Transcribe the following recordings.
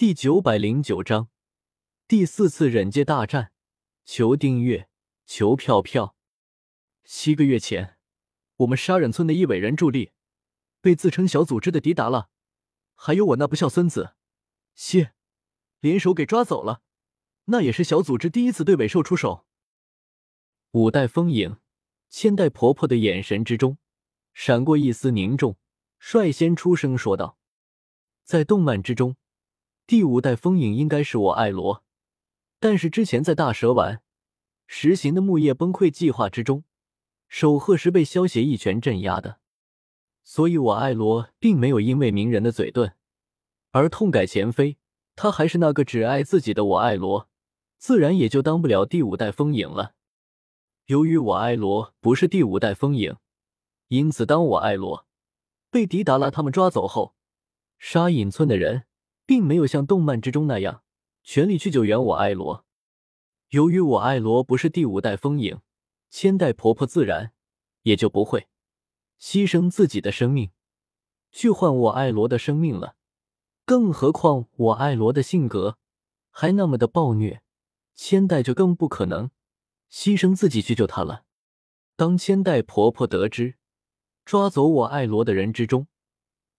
第九百零九章第四次忍界大战。求订阅，求票票。七个月前，我们杀忍村的一伟人助力被自称小组织的迪达拉，还有我那不孝孙子谢联手给抓走了。那也是小组织第一次对尾兽出手。五代风影，千代婆婆的眼神之中闪过一丝凝重，率先出声说道：“在动漫之中。”第五代风影应该是我艾罗，但是之前在大蛇丸实行的木叶崩溃计划之中，守鹤是被萧协一拳镇压的，所以我艾罗并没有因为鸣人的嘴遁而痛改前非。他还是那个只爱自己的我艾罗，自然也就当不了第五代风影了。由于我艾罗不是第五代风影，因此当我艾罗被迪达拉他们抓走后，沙隐村的人。并没有像动漫之中那样全力去救援我艾罗。由于我艾罗不是第五代风影，千代婆婆自然也就不会牺牲自己的生命去换我艾罗的生命了。更何况我艾罗的性格还那么的暴虐，千代就更不可能牺牲自己去救他了。当千代婆婆得知抓走我艾罗的人之中，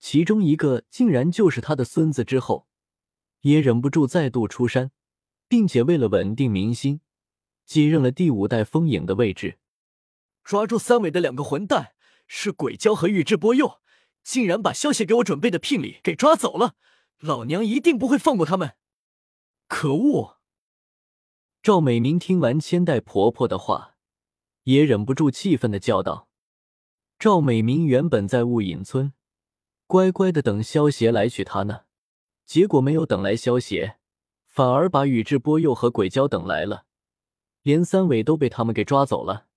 其中一个竟然就是他的孙子，之后也忍不住再度出山，并且为了稳定民心，接任了第五代风影的位置。抓住三尾的两个混蛋是鬼鲛和宇智波鼬，竟然把萧协给我准备的聘礼给抓走了，老娘一定不会放过他们！可恶！赵美明听完千代婆婆的话，也忍不住气愤的叫道：“赵美明原本在雾隐村。”乖乖的等萧协来娶她呢，结果没有等来萧协，反而把宇智波鼬和鬼鲛等来了，连三尾都被他们给抓走了。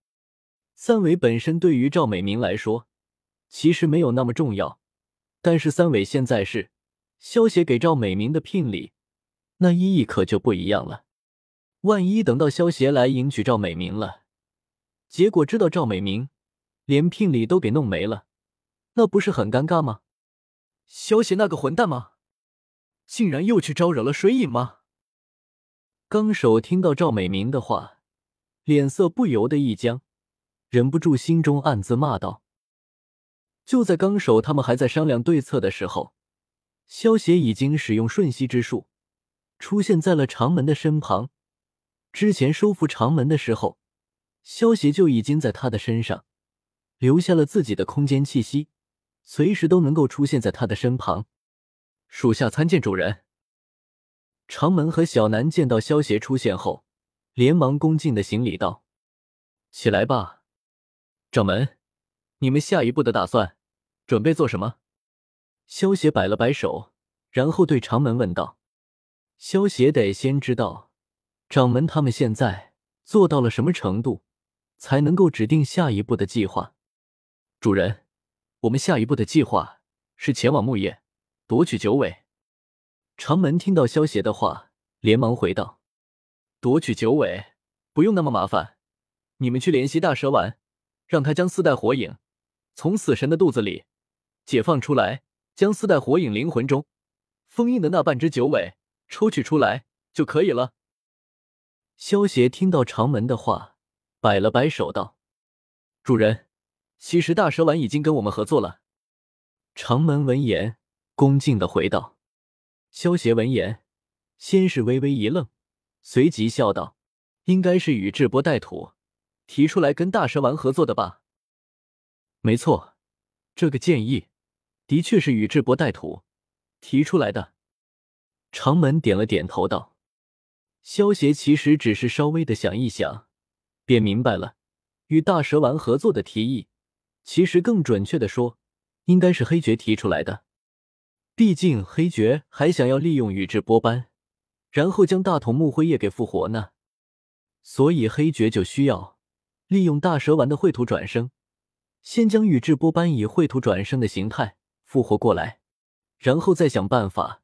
三尾本身对于赵美明来说其实没有那么重要，但是三尾现在是萧协给赵美明的聘礼，那意义可就不一样了。万一等到萧协来迎娶赵美明了，结果知道赵美明连聘礼都给弄没了，那不是很尴尬吗？萧协那个混蛋吗？竟然又去招惹了水影吗？纲手听到赵美明的话，脸色不由得一僵，忍不住心中暗自骂道。就在纲手他们还在商量对策的时候，萧协已经使用瞬息之术，出现在了长门的身旁。之前收复长门的时候，萧协就已经在他的身上留下了自己的空间气息。随时都能够出现在他的身旁。属下参见主人。长门和小南见到萧协出现后，连忙恭敬的行礼道：“起来吧，掌门，你们下一步的打算，准备做什么？”萧协摆了摆手，然后对长门问道：“萧协得先知道，掌门他们现在做到了什么程度，才能够指定下一步的计划。”主人。我们下一步的计划是前往木叶夺取九尾。长门听到萧邪的话，连忙回道：“夺取九尾不用那么麻烦，你们去联系大蛇丸，让他将四代火影从死神的肚子里解放出来，将四代火影灵魂中封印的那半只九尾抽取出来就可以了。”萧邪听到长门的话，摆了摆手道：“主人。”其实大蛇丸已经跟我们合作了。长门闻言，恭敬的回道。萧协闻言，先是微微一愣，随即笑道：“应该是宇智波带土提出来跟大蛇丸合作的吧？”没错，这个建议的确是宇智波带土提出来的。长门点了点头道：“萧协其实只是稍微的想一想，便明白了与大蛇丸合作的提议。”其实更准确的说，应该是黑爵提出来的。毕竟黑爵还想要利用宇智波斑，然后将大筒木辉夜给复活呢。所以黑爵就需要利用大蛇丸的秽土转生，先将宇智波斑以秽土转生的形态复活过来，然后再想办法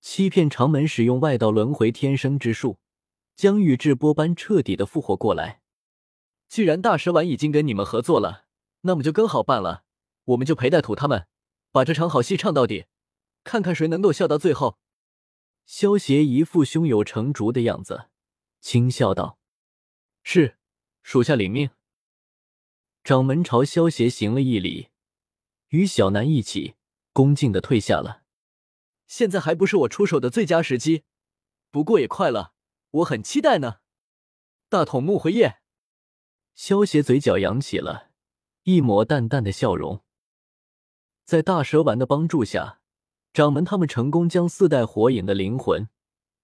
欺骗长门使用外道轮回天生之术，将宇智波斑彻底的复活过来。既然大蛇丸已经跟你们合作了。那么就更好办了，我们就陪带土他们，把这场好戏唱到底，看看谁能够笑到最后。萧协一副胸有成竹的样子，轻笑道：“是，属下领命。”掌门朝萧协行了一礼，与小南一起恭敬的退下了。现在还不是我出手的最佳时机，不过也快了，我很期待呢。大筒木回夜，萧协嘴角扬起了一抹淡淡的笑容。在大蛇丸的帮助下，掌门他们成功将四代火影的灵魂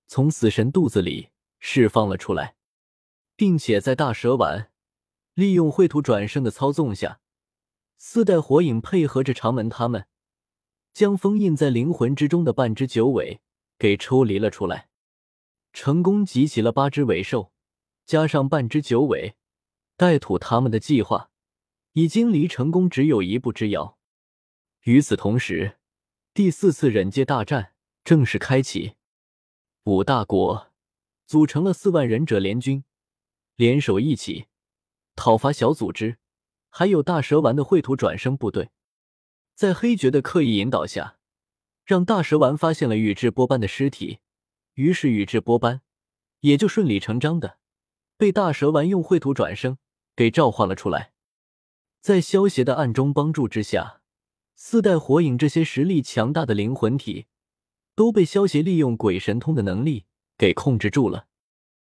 从死神肚子里释放了出来，并且在大蛇丸利用秽土转生的操纵下，四代火影配合着长门他们。将封印在灵魂之中的半只九尾给抽离了出来，成功集齐了八只尾兽，加上半只九尾，带土他们的计划已经离成功只有一步之遥。与此同时，第四次忍界大战正式开启，五大国组成了四万忍者联军，联手一起讨伐小组织，还有大蛇丸的秽土转生部队。在黑绝的刻意引导下，让大蛇丸发现了宇智波斑的尸体，于是宇智波斑也就顺理成章的被大蛇丸用秽土转生给召唤了出来。在萧协的暗中帮助之下，四代火影这些实力强大的灵魂体都被萧协利用鬼神通的能力给控制住了。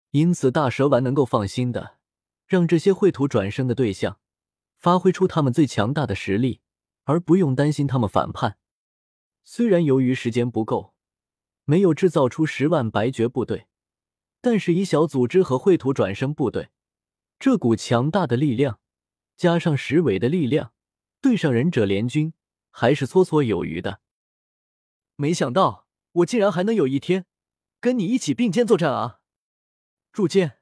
因此，大蛇丸能够放心的让这些秽土转生的对象发挥出他们最强大的实力。而不用担心他们反叛。虽然由于时间不够，没有制造出十万白绝部队，但是以小组织和秽土转生部队这股强大的力量，加上十尾的力量，对上忍者联军还是绰绰有余的。没想到我竟然还能有一天跟你一起并肩作战啊！铸剑，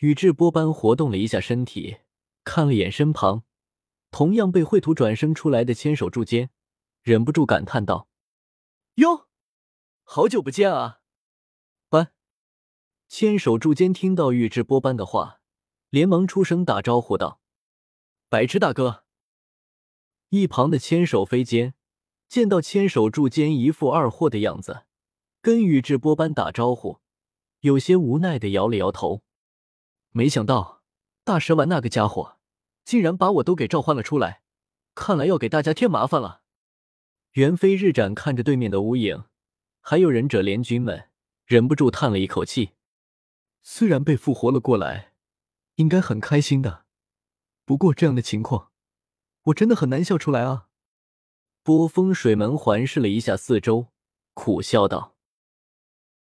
宇智波斑活动了一下身体，看了眼身旁。同样被秽土转生出来的千手柱间，忍不住感叹道：“哟，好久不见啊！”斑千手柱间听到宇智波斑的话，连忙出声打招呼道：“白痴大哥。”一旁的千手飞间见到千手柱间一副二货的样子，跟宇智波斑打招呼，有些无奈的摇了摇头。没想到大蛇丸那个家伙。竟然把我都给召唤了出来，看来要给大家添麻烦了。猿飞日展看着对面的乌影，还有忍者联军们，忍不住叹了一口气。虽然被复活了过来，应该很开心的，不过这样的情况，我真的很难笑出来啊。波风水门环视了一下四周，苦笑道：“